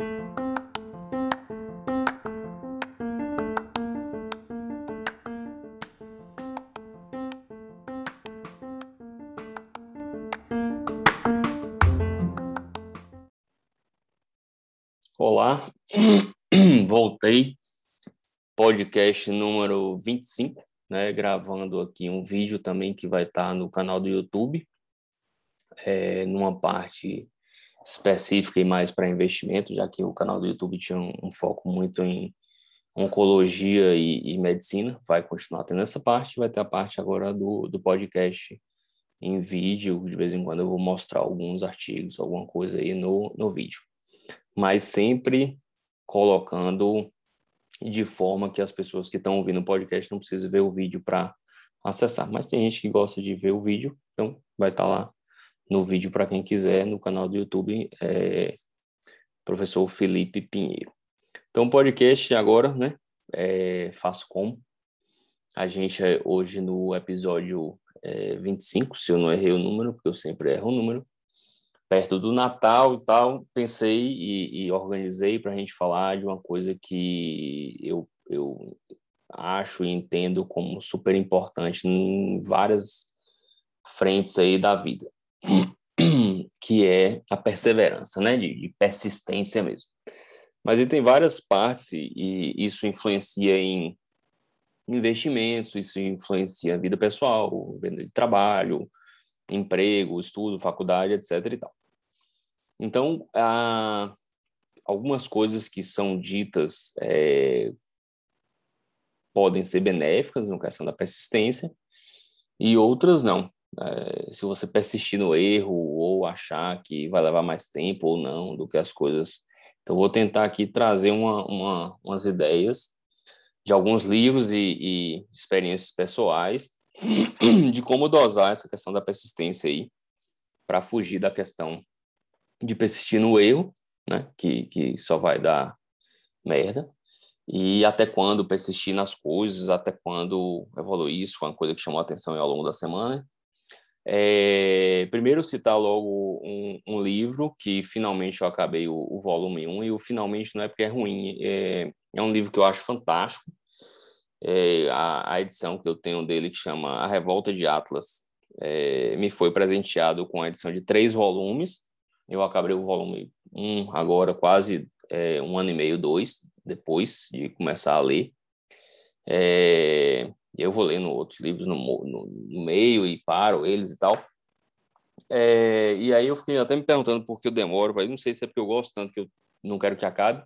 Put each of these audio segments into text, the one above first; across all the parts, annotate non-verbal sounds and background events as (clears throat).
Olá, (clears throat) voltei, podcast número 25, né, gravando aqui um vídeo também que vai estar no canal do YouTube, é, numa parte específica e mais para investimento, já que o canal do YouTube tinha um, um foco muito em oncologia e, e, medicina, vai continuar tendo essa parte, vai ter a parte agora do, do podcast em vídeo, de vez em quando eu vou mostrar alguns artigos, alguma coisa aí no, no vídeo. Mas sempre colocando de forma que as pessoas que estão ouvindo o podcast não precisem ver o vídeo para acessar. Mas tem gente que gosta de ver o vídeo, então vai estar tá lá no vídeo para quem quiser, no canal do YouTube, é, professor Felipe Pinheiro. Então, o podcast agora, né? É, faço como. A gente é hoje no episódio é, 25, se eu não errei o número, porque eu sempre erro o número perto do Natal e tal, pensei e, e organizei para a gente falar de uma coisa que eu, eu acho e entendo como super importante em várias frentes aí da vida, (clears throat) que é a perseverança, né, de, de persistência mesmo. Mas ele tem várias partes e isso influencia em investimentos, isso influencia a vida pessoal, vida de trabalho, emprego, estudo, faculdade, etc. E tal. Então, algumas coisas que são ditas é, podem ser benéficas no questão da persistência e outras não. É, se você persistir no erro ou achar que vai levar mais tempo ou não do que as coisas. Então, vou tentar aqui trazer uma, uma, umas ideias de alguns livros e, e experiências pessoais (clears throat) de como dosar essa questão da persistência aí para fugir da questão de persistir no erro, né? Que, que só vai dar merda. E até quando persistir nas coisas, até quando evoluir, isso foi uma coisa que chamou a atenção ao longo da semana. É, primeiro citar logo um, um, livro que finalmente eu acabei o, o, volume 1, e o finalmente não é porque é ruim, é, é um livro que eu acho fantástico. É, a, a, edição que eu tenho dele, que chama A Revolta de Atlas, é, me foi presenteado com a edição de três volumes, eu acabei o volume 1 agora, quase é, um ano e meio, dois, depois de começar a ler. É, eu vou lendo outros livros no, no, no, meio e paro eles e tal. É, e aí eu fiquei até me perguntando por que eu demoro, mas não sei se é porque eu gosto tanto que eu não quero que acabe,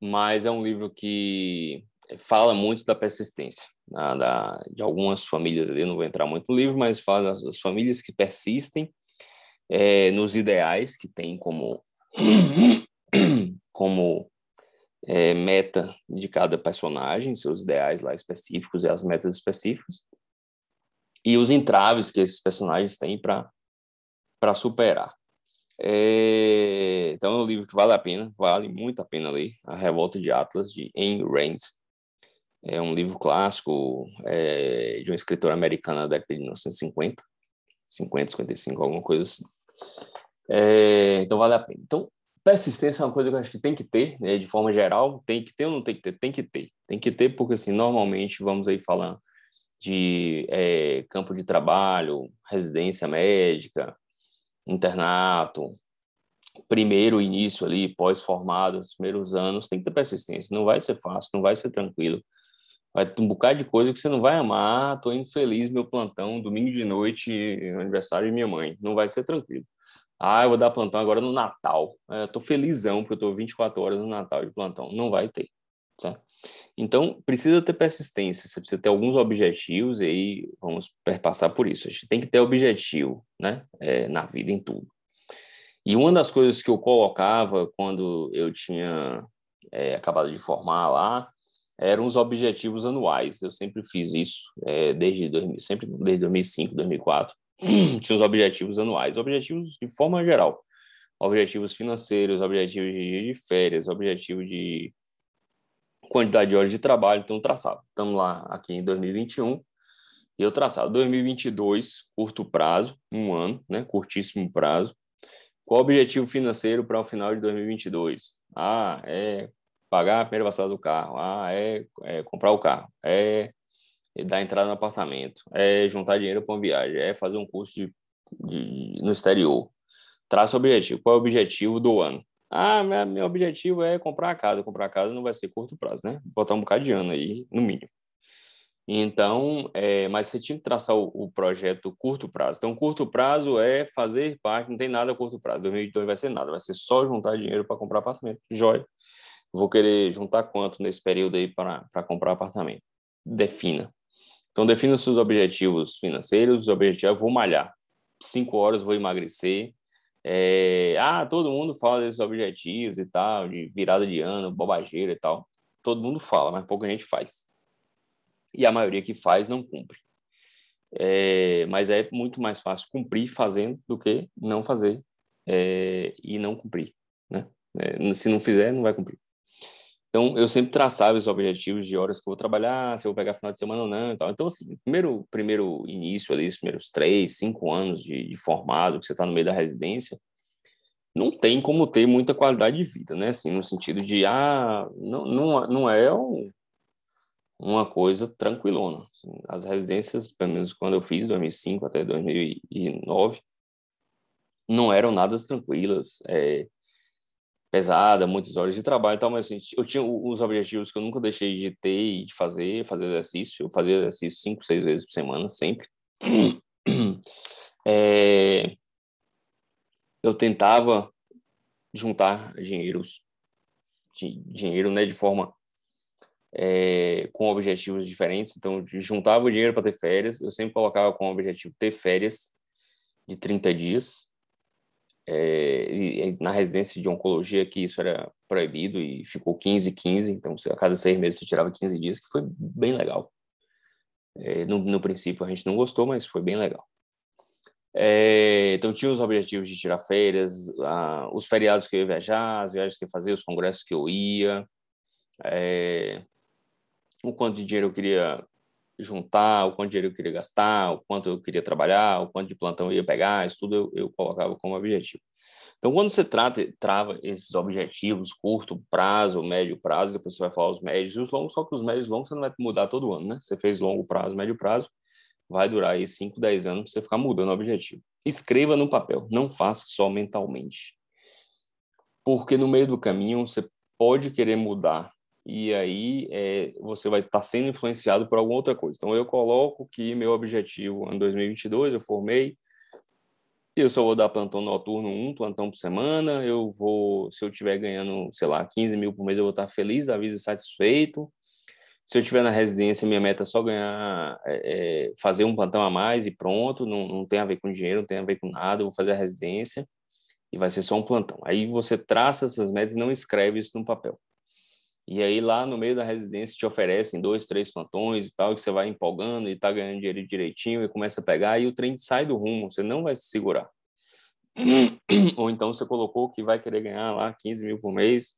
mas é um livro que fala muito da persistência da, da, de algumas famílias ali, não vou entrar muito no livro, mas fala das, famílias que persistem é, nos ideais que tem como, (coughs) como é, meta de cada personagem, seus ideais lá específicos e as metas específicas, e os entraves que esses personagens têm para superar. É, então é um livro que vale a pena, vale muito a pena ler, A Revolta de Atlas, de Ayn Rand. É um livro clássico é, de uma escritora americana da década de 1950, 50, 55, alguma coisa assim. É, então vale a pena. Então, persistência é uma coisa que eu acho que tem que ter, né, de forma geral, tem que ter ou não tem que ter? Tem que ter. Tem que ter porque, assim, normalmente, vamos aí falar de é, campo de trabalho, residência médica, internato, primeiro início ali, pós-formado, os primeiros anos, tem que ter persistência. Não vai ser fácil, não vai ser tranquilo. Vai ter um bocado de coisa que você não vai amar. Tô infeliz meu plantão, domingo de noite, aniversário de minha mãe. Não vai ser tranquilo. Ah, eu vou dar plantão agora no Natal. É, tô felizão porque eu tô 24 horas no Natal de plantão. Não vai ter, certo? Então, precisa ter persistência, você precisa ter alguns objetivos e aí vamos perpassar por isso. A gente tem que ter objetivo, né, é, na vida, em tudo. E uma das coisas que eu colocava quando eu tinha é, acabado de formar lá, eram os objetivos anuais. Eu sempre fiz isso, é, desde 2000, sempre desde 2005, 2004. (clears throat) Os objetivos anuais, objetivos de forma geral. Objetivos financeiros, objetivos de dia de férias, objetivo de quantidade de horas de trabalho, então traçado. Estamos lá aqui em 2021 e eu traçado 2022, curto prazo, um ano, né, curtíssimo prazo. Qual o objetivo financeiro para o final de 2022? Ah, é pagar a primeira parcela do carro. Ah, é, é comprar o carro. É dar entrada no apartamento. É juntar dinheiro para uma viagem. É fazer um curso de, de, no exterior. Traça o objetivo. Qual é o objetivo do ano? Ah, meu objetivo é comprar a casa. Comprar a casa não vai ser curto prazo, né? Botar um bocado de ano aí, no mínimo. Então, é, mas você tinha que traçar o, o, projeto curto prazo. Então, curto prazo é fazer parte, não tem nada a curto prazo. 2022 vai ser nada, vai ser só juntar dinheiro para comprar apartamento. Joia. Vou querer juntar quanto nesse período aí para comprar apartamento? Defina. Então, defina os seus objetivos financeiros, os objetivos, vou malhar. Cinco horas vou emagrecer. É, ah, todo mundo fala desses objetivos e tal, de virada de ano, bobageira e tal. Todo mundo fala, mas pouca gente faz e a maioria que faz não cumpre. É, mas é muito mais fácil cumprir fazendo do que não fazer é, e não cumprir. Né? É, se não fizer, não vai cumprir. Então, eu sempre traçava os objetivos de horas que eu vou trabalhar, se eu vou pegar final de semana ou não. Tal. Então, assim, primeiro, primeiro início ali, os primeiros três, cinco anos de, de formado, que você está no meio da residência, não tem como ter muita qualidade de vida, né? Assim, no sentido de, ah, não, não, não é um, uma coisa tranquilona. As residências, pelo menos quando eu fiz, 2005 até 2009, não eram nada tranquilas, é, pesada, muitas horas de trabalho e tal, mas assim, eu tinha os objetivos que eu nunca deixei de ter e de fazer, fazer exercício, eu fazia exercício cinco, seis vezes por semana, sempre. É, (clears throat) eu tentava juntar dinheiros, dinheiro, né, de forma é, com objetivos diferentes. Então, juntava o dinheiro para ter férias. Eu sempre colocava como objetivo ter férias de 30 dias. É, na residência de oncologia que isso era proibido e ficou 15, 15. Então, a cada seis meses você tirava 15 dias, que foi bem legal. É, no, no, princípio a gente não gostou, mas foi bem legal. É, então tinha os objetivos de tirar férias, ah, os feriados que eu ia viajar, as viagens que eu ia fazer, os congressos que eu ia, é, o quanto de dinheiro eu queria juntar, o quanto dinheiro eu queria gastar, o quanto eu queria trabalhar, o quanto de plantão eu ia pegar, isso tudo eu, eu colocava como objetivo. Então, quando você trata, trava esses objetivos, curto prazo, médio prazo, depois você vai falar os médios e os longos, só que os médios e longos você não vai mudar todo ano, né? Você fez longo prazo, médio prazo, vai durar aí 5, 10 anos você ficar mudando o objetivo. Escreva no papel, não faça só mentalmente. Porque no meio do caminho você pode querer mudar e aí é, você vai estar sendo influenciado por alguma outra coisa. Então, eu coloco que meu objetivo em 2022, eu formei, eu só vou dar plantão noturno, um plantão por semana, eu vou, se eu estiver ganhando, sei lá, 15 mil por mês, eu vou estar feliz da vida, satisfeito. Se eu estiver na residência, minha meta é só ganhar, é, é, fazer um plantão a mais e pronto, não, não tem a ver com dinheiro, não tem a ver com nada, eu vou fazer a residência e vai ser só um plantão. Aí você traça essas metas e não escreve isso no papel. E aí lá no meio da residência te oferecem dois, três plantões e tal, que você vai empolgando e tá ganhando dinheiro direitinho e começa a pegar e o trem sai do rumo, você não vai se segurar. (clears throat) Ou então você colocou que vai querer ganhar lá 15 mil por mês,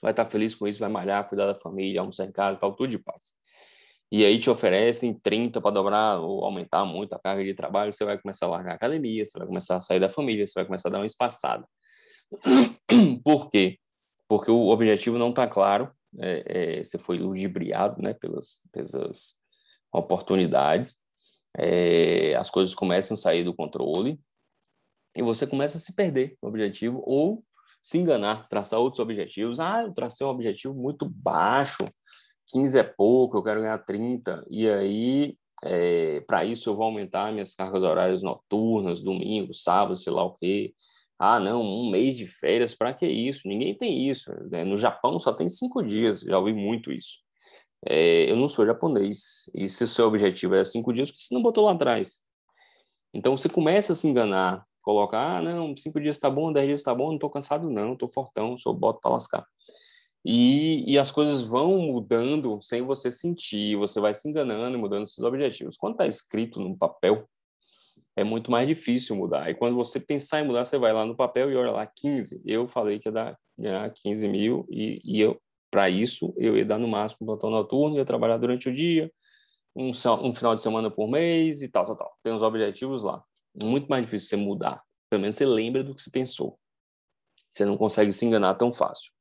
vai estar tá feliz com isso, vai malhar, cuidar da família, almoçar em casa tal, tudo de paz. E aí te oferecem 30 para dobrar ou aumentar muito a carga de trabalho, você vai começar a largar a academia, você vai começar a sair da família, você vai começar a dar uma espaçada. (clears throat) Por quê? Porque o objetivo não está claro, é, é, você foi ludibriado né, pelas, pelas oportunidades, é, as coisas começam a sair do controle e você começa a se perder no objetivo ou se enganar, traçar outros objetivos. Ah, eu tracei um objetivo muito baixo, 15 é pouco, eu quero ganhar 30, e aí, é, para isso, eu vou aumentar minhas cargas horárias noturnas, domingo, sábado, sei lá o quê, ah, não, um mês de férias, para que isso? Ninguém tem isso. Né? No Japão só tem cinco dias, já ouvi muito isso. É, eu não sou japonês, e se o seu objetivo é cinco dias, por que você não botou lá atrás? Então você começa a se enganar, colocar, ah, não, cinco dias está bom, dez dias está bom, não estou cansado não, estou fortão, sou boto para lascar. E, e, as coisas vão mudando sem você sentir, você vai se enganando e mudando seus objetivos. Quando está escrito no papel, é muito mais difícil mudar. E quando você pensar em mudar, você vai lá no papel e olha lá, 15. Eu falei que ia dar ganhar 15 mil e, e eu, para isso, eu ia dar no máximo um plantão noturno, ia trabalhar durante o dia, um, um final de semana por mês e tal, tal, tal. Tem os objetivos lá. Muito mais difícil você mudar. pelo menos você lembra do que você pensou. Você não consegue se enganar tão fácil.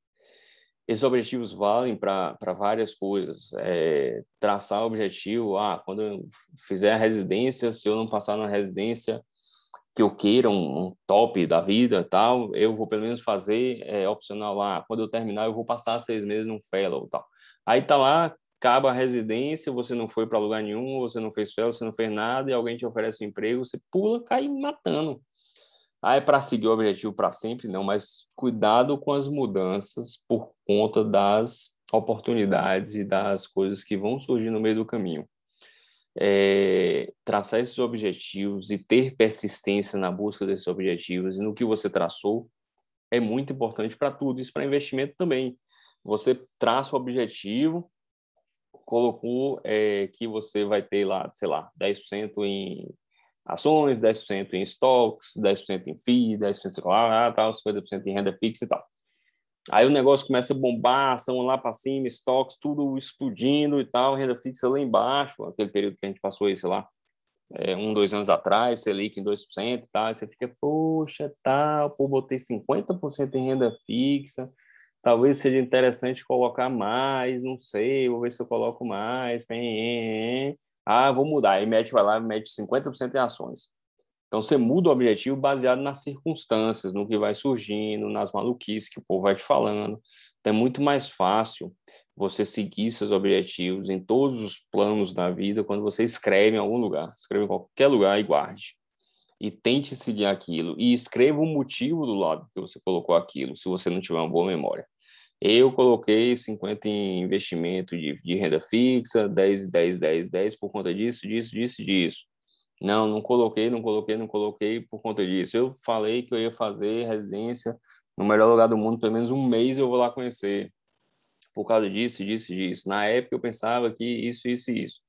Esses objetivos valem para várias coisas. É, traçar objetivo, ah, quando eu fizer a residência, se eu não passar na residência que eu queira, um, um top da vida tal, eu vou pelo menos fazer é, opcional lá. Quando eu terminar, eu vou passar seis meses num fellow tal. Aí tá lá, acaba a residência, você não foi para lugar nenhum, você não fez fellow, você não fez nada, e alguém te oferece um emprego, você pula, cai matando. Ah, é para seguir o objetivo para sempre? Não, mas cuidado com as mudanças por conta das oportunidades e das coisas que vão surgir no meio do caminho. É, traçar esses objetivos e ter persistência na busca desses objetivos e no que você traçou é muito importante para tudo. Isso para investimento também. Você traça o objetivo, colocou é, que você vai ter lá, sei lá, 10% em ações, 10% em estoques, 10% em FII, 10% lá, tal, 50% em renda fixa e tal. Aí o negócio começa a bombar, ação lá para cima, estoques, tudo explodindo e tal, renda fixa lá embaixo, aquele período que a gente passou aí, sei lá, é, um, dois anos atrás, Selic em 2% e tal, aí você fica, poxa, tal, pô, botei 50% em renda fixa, talvez seja interessante colocar mais, não sei, vou ver se eu coloco mais, ah, vou mudar. Aí mete, vai lá mete 50% em ações. Então você muda o objetivo baseado nas circunstâncias, no que vai surgindo, nas maluquices que o povo vai te falando. Então é muito mais fácil você seguir seus objetivos em todos os planos da vida quando você escreve em algum lugar. Escreve em qualquer lugar e guarde. E tente seguir aquilo. E escreva o motivo do lado que você colocou aquilo, se você não tiver uma boa memória. Eu coloquei 50 em investimento de, de renda fixa, 10, 10, 10, 10 por conta disso, disso, disso, disso. Não, não coloquei, não coloquei, não coloquei por conta disso. Eu falei que eu ia fazer residência no melhor lugar do mundo, pelo menos um mês eu vou lá conhecer. Por causa disso, disso, disso. Na época eu pensava que isso, isso e isso.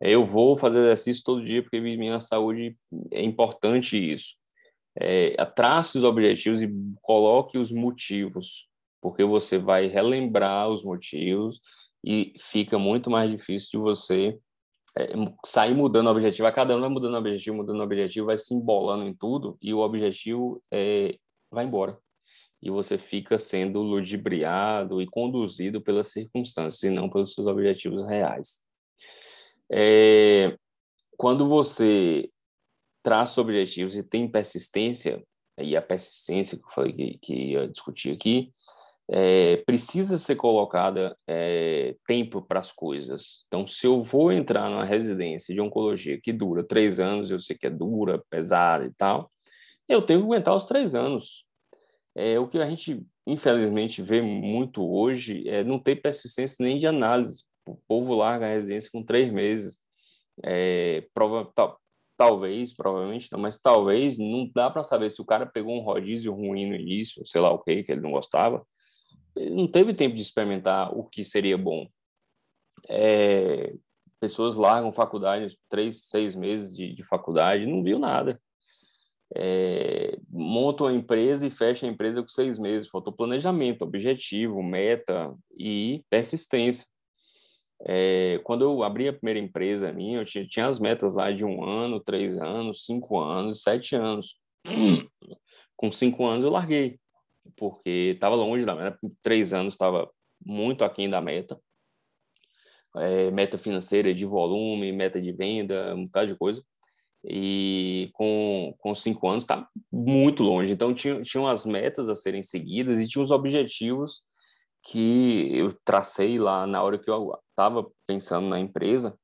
Eu vou fazer exercício todo dia porque minha saúde é importante isso. É, trace os objetivos e coloque os motivos porque você vai relembrar os motivos e fica muito mais difícil de você é, sair mudando o objetivo. A cada um vai mudando o objetivo, mudando o objetivo, vai se embolando em tudo e o objetivo é, vai embora. E você fica sendo ludibriado e conduzido pelas circunstâncias e não pelos seus objetivos reais. É, quando você traça objetivos e tem persistência, e a persistência que eu falei que, que ia discutir aqui, é, precisa ser colocada é, tempo para as coisas. Então, se eu vou entrar numa residência de oncologia que dura três anos, eu sei que é dura, pesada e tal, eu tenho que aguentar os três anos. É, o que a gente, infelizmente, vê muito hoje é não ter persistência nem de análise. O povo larga a residência com três meses. É, prova, tal, talvez, provavelmente não, mas talvez não dá para saber se o cara pegou um rodízio ruim no início, sei lá o que, que ele não gostava, não teve tempo de experimentar o que seria bom. É, pessoas largam faculdade, três, seis meses de, de faculdade, não viu nada. É, montam a empresa e fecham a empresa com seis meses. Faltou planejamento, objetivo, meta e persistência. É, quando eu abri a primeira empresa minha, eu tinha, tinha as metas lá de um ano, três anos, cinco anos, sete anos. (clears throat) Com cinco anos eu larguei porque estava longe da meta, três anos estava muito aquém da meta. É, meta financeira de volume, meta de venda, um bocado de coisa. E com, com cinco anos está muito longe. Então, tinha, tinham as metas a serem seguidas e tinha os objetivos que eu tracei lá na hora que eu estava pensando na empresa.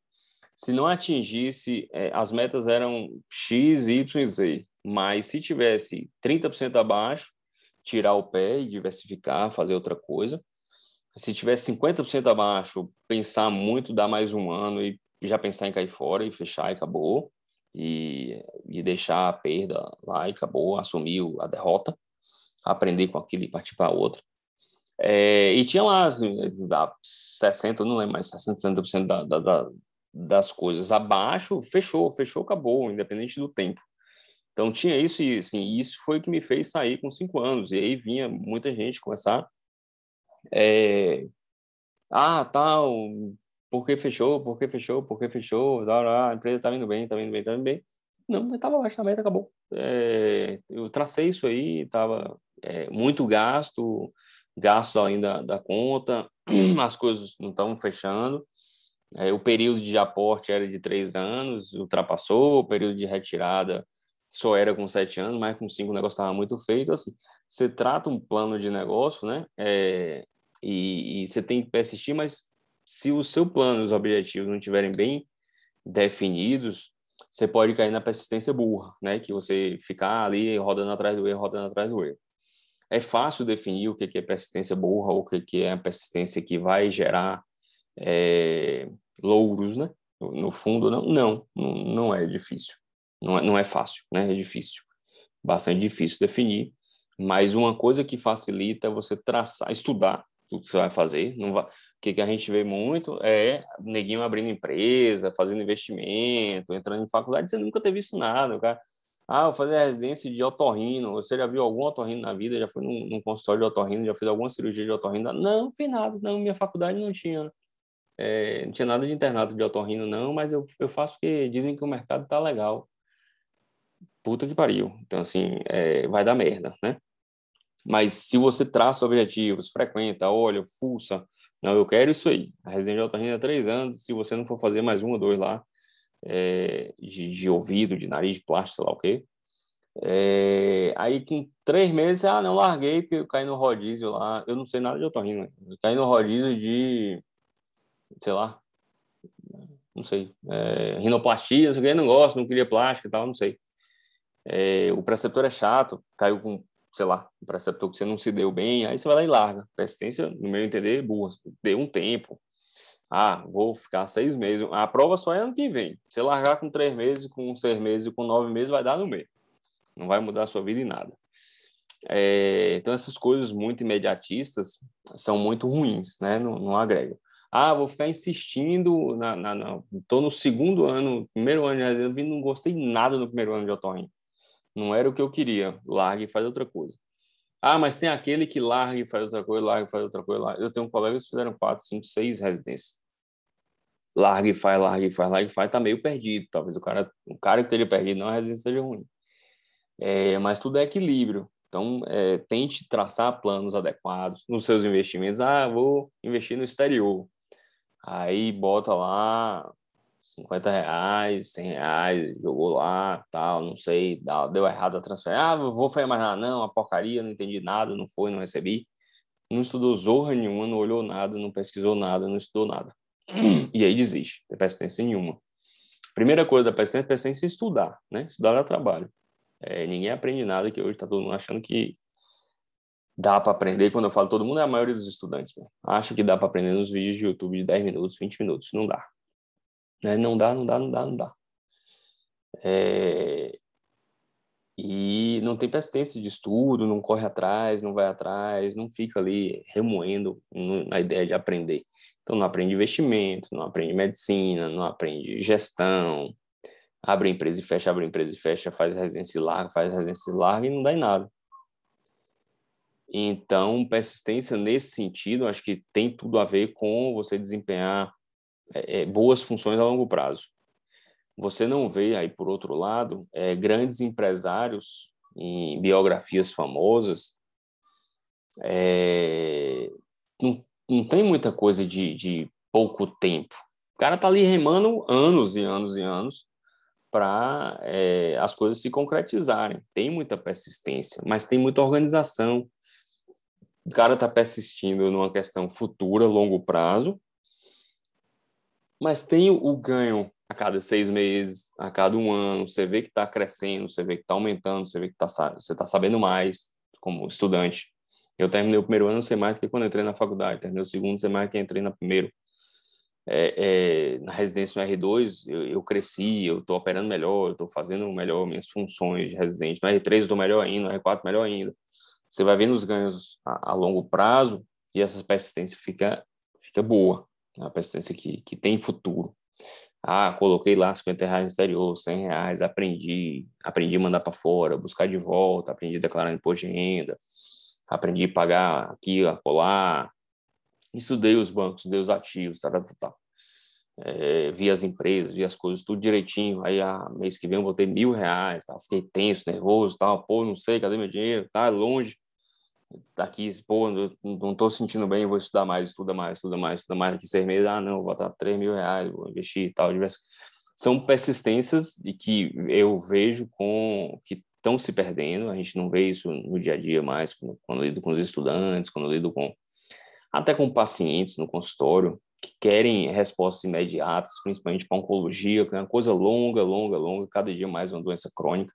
Se não atingisse, é, as metas eram X, Y, Z, mas se tivesse 30% abaixo, tirar o pé e diversificar, fazer outra coisa. Se tiver 50% abaixo, pensar muito, dar mais um ano e já pensar em cair fora e fechar e acabou. E, e deixar a perda lá e acabou, assumir a derrota, aprender com aquilo e partir para outra. É, e tinha lá assim, 60, não lembro mais, 60, 70% da, da, da, das coisas abaixo, fechou, fechou, acabou, independente do tempo. Então tinha isso e assim, isso foi o que me fez sair com cinco anos. E aí vinha muita gente começar. É, ah, tal, por que fechou? Por que fechou? Por que fechou? A empresa tá indo bem, tá indo bem, tá indo bem. Não, estava abaixo da meta, acabou. É, eu tracei isso aí, estava é, muito gasto, gastos além da, da conta, (clears throat) as coisas não estavam fechando. É, o período de aporte era de três anos, ultrapassou, o período de retirada só era com sete anos, mas com cinco o negócio estava muito feito. Assim, você trata um plano de negócio, né? É, e, e, você tem que persistir, mas se o seu plano, os objetivos não estiverem bem definidos, você pode cair na persistência burra, né? Que você ficar ali rodando atrás do erro, rodando atrás do erro. É fácil definir o que é persistência burra ou o que é a persistência que vai gerar é, louros, né? No fundo, não, não, não é difícil. Não é, não é fácil, né? É difícil. Bastante difícil definir. Mas uma coisa que facilita é você traçar, estudar tudo que você vai fazer. Não vai... O que, que a gente vê muito é neguinho abrindo empresa, fazendo investimento, entrando em faculdade, você nunca teve isso nada, cara. Ah, vou fazer residência de otorrino. Você já viu algum otorrino na vida? Já foi num, num consultório de otorrino? Já fez alguma cirurgia de otorrino? Não, não fiz nada. Não, minha faculdade não tinha. É, não tinha nada de internato de otorrino, não, mas eu, eu faço porque dizem que o mercado tá legal. Puta que pariu. Então, assim, é, vai dar merda, né? Mas se você traça objetivos, frequenta, olha, fuça, não, eu quero isso aí. A residência de otorrino é três anos, se você não for fazer mais um ou dois lá, é, de, de, ouvido, de nariz, de plástico, sei lá o quê. É, aí com três meses, ah, não, larguei porque eu caí no rodízio lá. Eu não sei nada de otorrino, eu caí no rodízio de sei lá, não sei, é, rinoplastia, não sei não gosto, não queria plástica e tal, não sei. É, o preceptor é chato, caiu com, sei lá, um preceptor que você não se deu bem, aí você vai lá e larga. Persistência, no meu entender, burra, deu um tempo. Ah, vou ficar seis meses. A prova só é ano que vem. Você largar com três meses, com seis meses, com nove meses, vai dar no meio. Não vai mudar a sua vida em nada. É, então, essas coisas muito imediatistas são muito ruins, né? Não, não agregam. Ah, vou ficar insistindo, na, na, na, tô no segundo ano, primeiro ano de não gostei nada no primeiro ano de otorrino. Não era o que eu queria. Larga e faz outra coisa. Ah, mas tem aquele que larga e faz outra coisa, larga e faz outra coisa. Larga. Eu tenho colegas que fizeram quatro, cinco, seis residências. Larga e faz, larga e faz, larga e faz, tá meio perdido. Talvez o cara, o cara que esteja perdido, não a residência seja ruim. É, mas tudo é equilíbrio. Então, é, tente traçar planos adequados nos seus investimentos. Ah, vou investir no exterior. Aí bota lá 50 reais, 100 reais, jogou lá, tal, não sei, deu errado a transferência. Ah, vou fazer mais nada, não, a porcaria, não entendi nada, não foi, não recebi. Não estudou zorra nenhuma, não olhou nada, não pesquisou nada, não estudou nada. (clears throat) E aí desiste, não persistência nenhuma. Primeira coisa da persistência persistência é estudar, né? Estudar dá trabalho. É, ninguém aprende nada que hoje está todo mundo achando que dá para aprender. Quando eu falo todo mundo, é a maioria dos estudantes. Né? Acha que dá para aprender nos vídeos de YouTube de 10 minutos, 20 minutos. Não dá. Né? Não dá, não dá, não dá, não dá. É... E não tem persistência de estudo, não corre atrás, não vai atrás, não fica ali remoendo na ideia de aprender. Então, não aprende investimento, não aprende medicina, não aprende gestão, abre empresa e fecha, abre empresa e fecha, faz residência larga, faz residência larga e não dá em nada. Então, persistência nesse sentido, acho que tem tudo a ver com você desempenhar é, é, boas funções a longo prazo. Você não vê aí, por outro lado, é, grandes empresários em biografias famosas, é, não, não tem muita coisa de, de pouco tempo. O cara tá ali remando anos e anos e anos para é, as coisas se concretizarem. Tem muita persistência, mas tem muita organização, o cara está persistindo numa questão futura, longo prazo, mas tem o ganho a cada seis meses, a cada um ano, você vê que está crescendo, você vê que está aumentando, você vê que tá, você está sabendo mais como estudante. Eu terminei o primeiro ano, não sei mais que quando entrei na faculdade, terminei o segundo, não sei mais que entrei na primeiro. É, é, na residência no R2, eu, eu cresci, eu estou operando melhor, eu estou fazendo melhor minhas funções de residente. No R3 eu estou melhor ainda, no R4 melhor ainda você vai vendo os ganhos a, a longo prazo e essa persistência fica, fica boa. É uma persistência que, que tem futuro. Ah, coloquei lá 50 reais no exterior, 100 reais, aprendi, aprendi a mandar para fora, buscar de volta, aprendi a declarar imposto de renda, aprendi a pagar aqui, colar, estudei os bancos, estudei os ativos, tal, tal, tal. é, vi as empresas, vi as coisas tudo direitinho. Aí, ah, mês que vem eu vou ter mil reais, tal. fiquei tenso, nervoso, tal. Pô, não sei, cadê meu dinheiro? Tá longe. Daqui, pô, não tô sentindo bem, vou estudar mais, estuda mais, estuda mais, estuda mais. Daqui seis meses, ah, não, vou botar três mil reais, vou investir e tal. Diversos. São persistências e que eu vejo com que estão se perdendo. A gente não vê isso no dia a dia mais, quando, quando lido com os estudantes, quando lido com até com pacientes no consultório que querem respostas imediatas, principalmente para oncologia, que é uma coisa longa, longa, longa, cada dia mais uma doença crônica.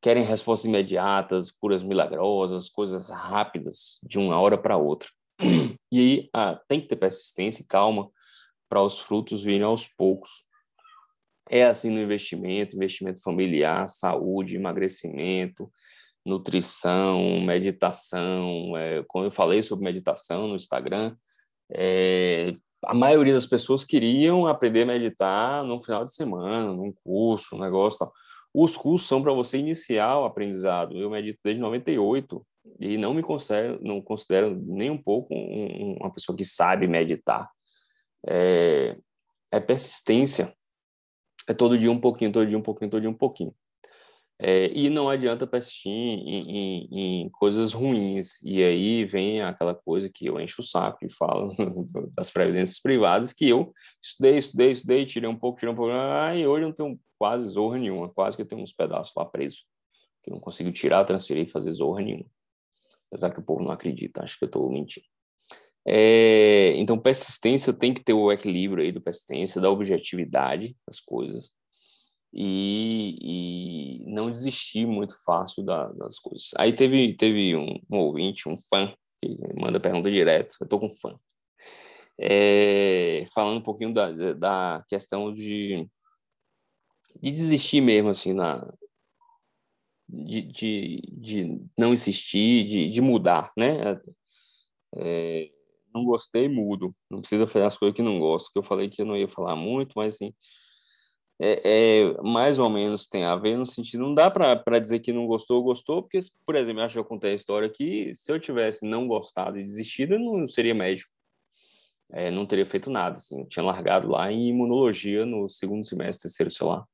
Querem respostas imediatas, curas milagrosas, coisas rápidas, de uma hora para outra. (clears throat) E aí ah, tem que ter persistência e calma para os frutos virem aos poucos. É assim no investimento, investimento familiar, saúde, emagrecimento, nutrição, meditação. É, quando eu falei sobre meditação no Instagram, é, a maioria das pessoas queriam aprender a meditar no final de semana, num curso, um negócio tal. Os cursos são para você iniciar o aprendizado. Eu medito desde 98 e não me considero, não considero nem um pouco um, uma pessoa que sabe meditar. É, é persistência. É todo dia um pouquinho, todo dia um pouquinho, todo dia um pouquinho. É, e não adianta persistir em, em, em, coisas ruins. E aí vem aquela coisa que eu encho o saco e falo (laughs) das previdências privadas, que eu estudei, estudei, estudei, tirei um pouco, tirei um pouco, ah, e hoje eu não tenho quase zorra nenhuma, quase que eu tenho uns pedaços lá presos, que eu não consigo tirar, transferir e fazer zorra nenhuma. Apesar que o povo não acredita, acho que eu estou mentindo. É, então, persistência tem que ter o equilíbrio aí do persistência, da objetividade das coisas e, e não desistir muito fácil da, das coisas. Aí teve, teve um, um, ouvinte, um fã, que manda pergunta direto, eu tô com fã, é, falando um pouquinho da, da questão de, de desistir mesmo, assim, na, de, de, de não insistir, de, de mudar, né? É, não gostei, mudo. Não precisa fazer as coisas que não gosto, que eu falei que eu não ia falar muito, mas assim, é, é, mais ou menos tem a ver no sentido, não dá para dizer que não gostou, gostou, porque, por exemplo, eu acho que eu contei a história que se eu tivesse não gostado e desistido, eu não seria médico. É, não teria feito nada, assim, eu tinha largado lá em imunologia no segundo semestre, terceiro, sei lá,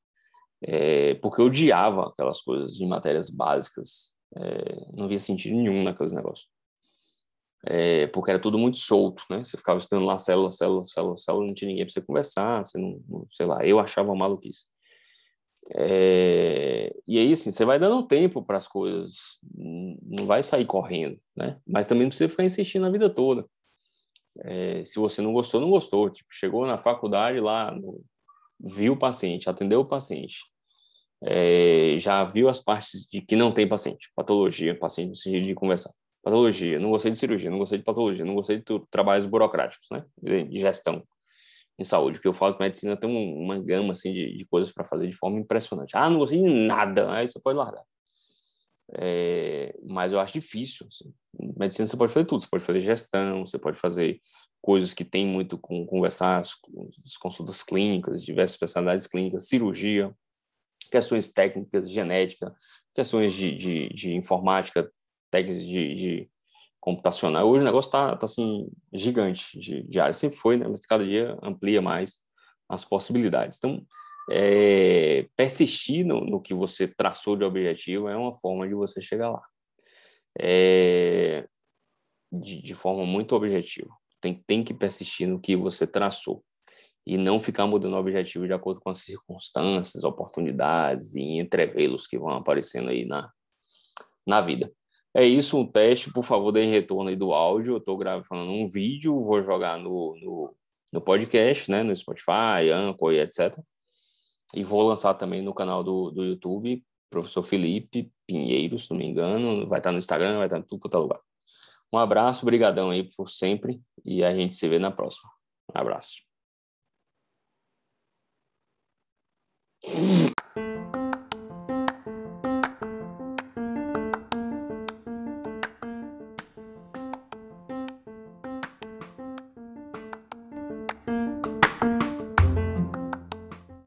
é, porque eu odiava aquelas coisas de matérias básicas, é, não via sentido nenhum naqueles negócios é, porque era tudo muito solto, né? Você ficava estudando lá célula, célula, célula, célula, não tinha ninguém para você conversar, você não, não, sei lá, eu achava maluquice. É, e aí, assim, você vai dando tempo para as coisas, não vai sair correndo, né? Mas também não precisa ficar insistindo a vida toda. É, se você não gostou, não gostou. Tipo, chegou na faculdade lá, no, viu o paciente, atendeu o paciente, é, já viu as partes de que não tem paciente, patologia, paciente no sentido de conversar patologia, não gostei de cirurgia, não gostei de patologia, não gostei de trabalhos burocráticos, né, de gestão em saúde, porque eu falo que medicina tem uma gama assim de, de coisas para fazer de forma impressionante. Ah, não gostei de nada, aí você pode largar. É, mas eu acho difícil. Assim. Medicina você pode fazer tudo, você pode fazer gestão, você pode fazer coisas que tem muito com conversar, as, as consultas clínicas, diversas especialidades clínicas, cirurgia, questões técnicas, genética, questões de, de, de informática, técnicas de, de computacional. Hoje o negócio está tá, assim, gigante de, de área. Sempre foi, né? mas cada dia amplia mais as possibilidades. Então, é, persistir no, no, que você traçou de objetivo é uma forma de você chegar lá. É, de, de, forma muito objetiva. Tem, tem que persistir no que você traçou e não ficar mudando o objetivo de acordo com as circunstâncias, oportunidades e entrevelos que vão aparecendo aí na, na vida. É isso, um teste, por favor, dê retorno aí do áudio. Eu estou gravando um vídeo, vou jogar no, no, no, podcast, né, no Spotify, Anchor e etc. E vou lançar também no canal do, do YouTube, professor Felipe Pinheiro, se não me engano. Vai estar no Instagram, vai estar em tudo quanto é lugar. Um abraço, brigadão aí por sempre e a gente se vê na próxima. Um abraço.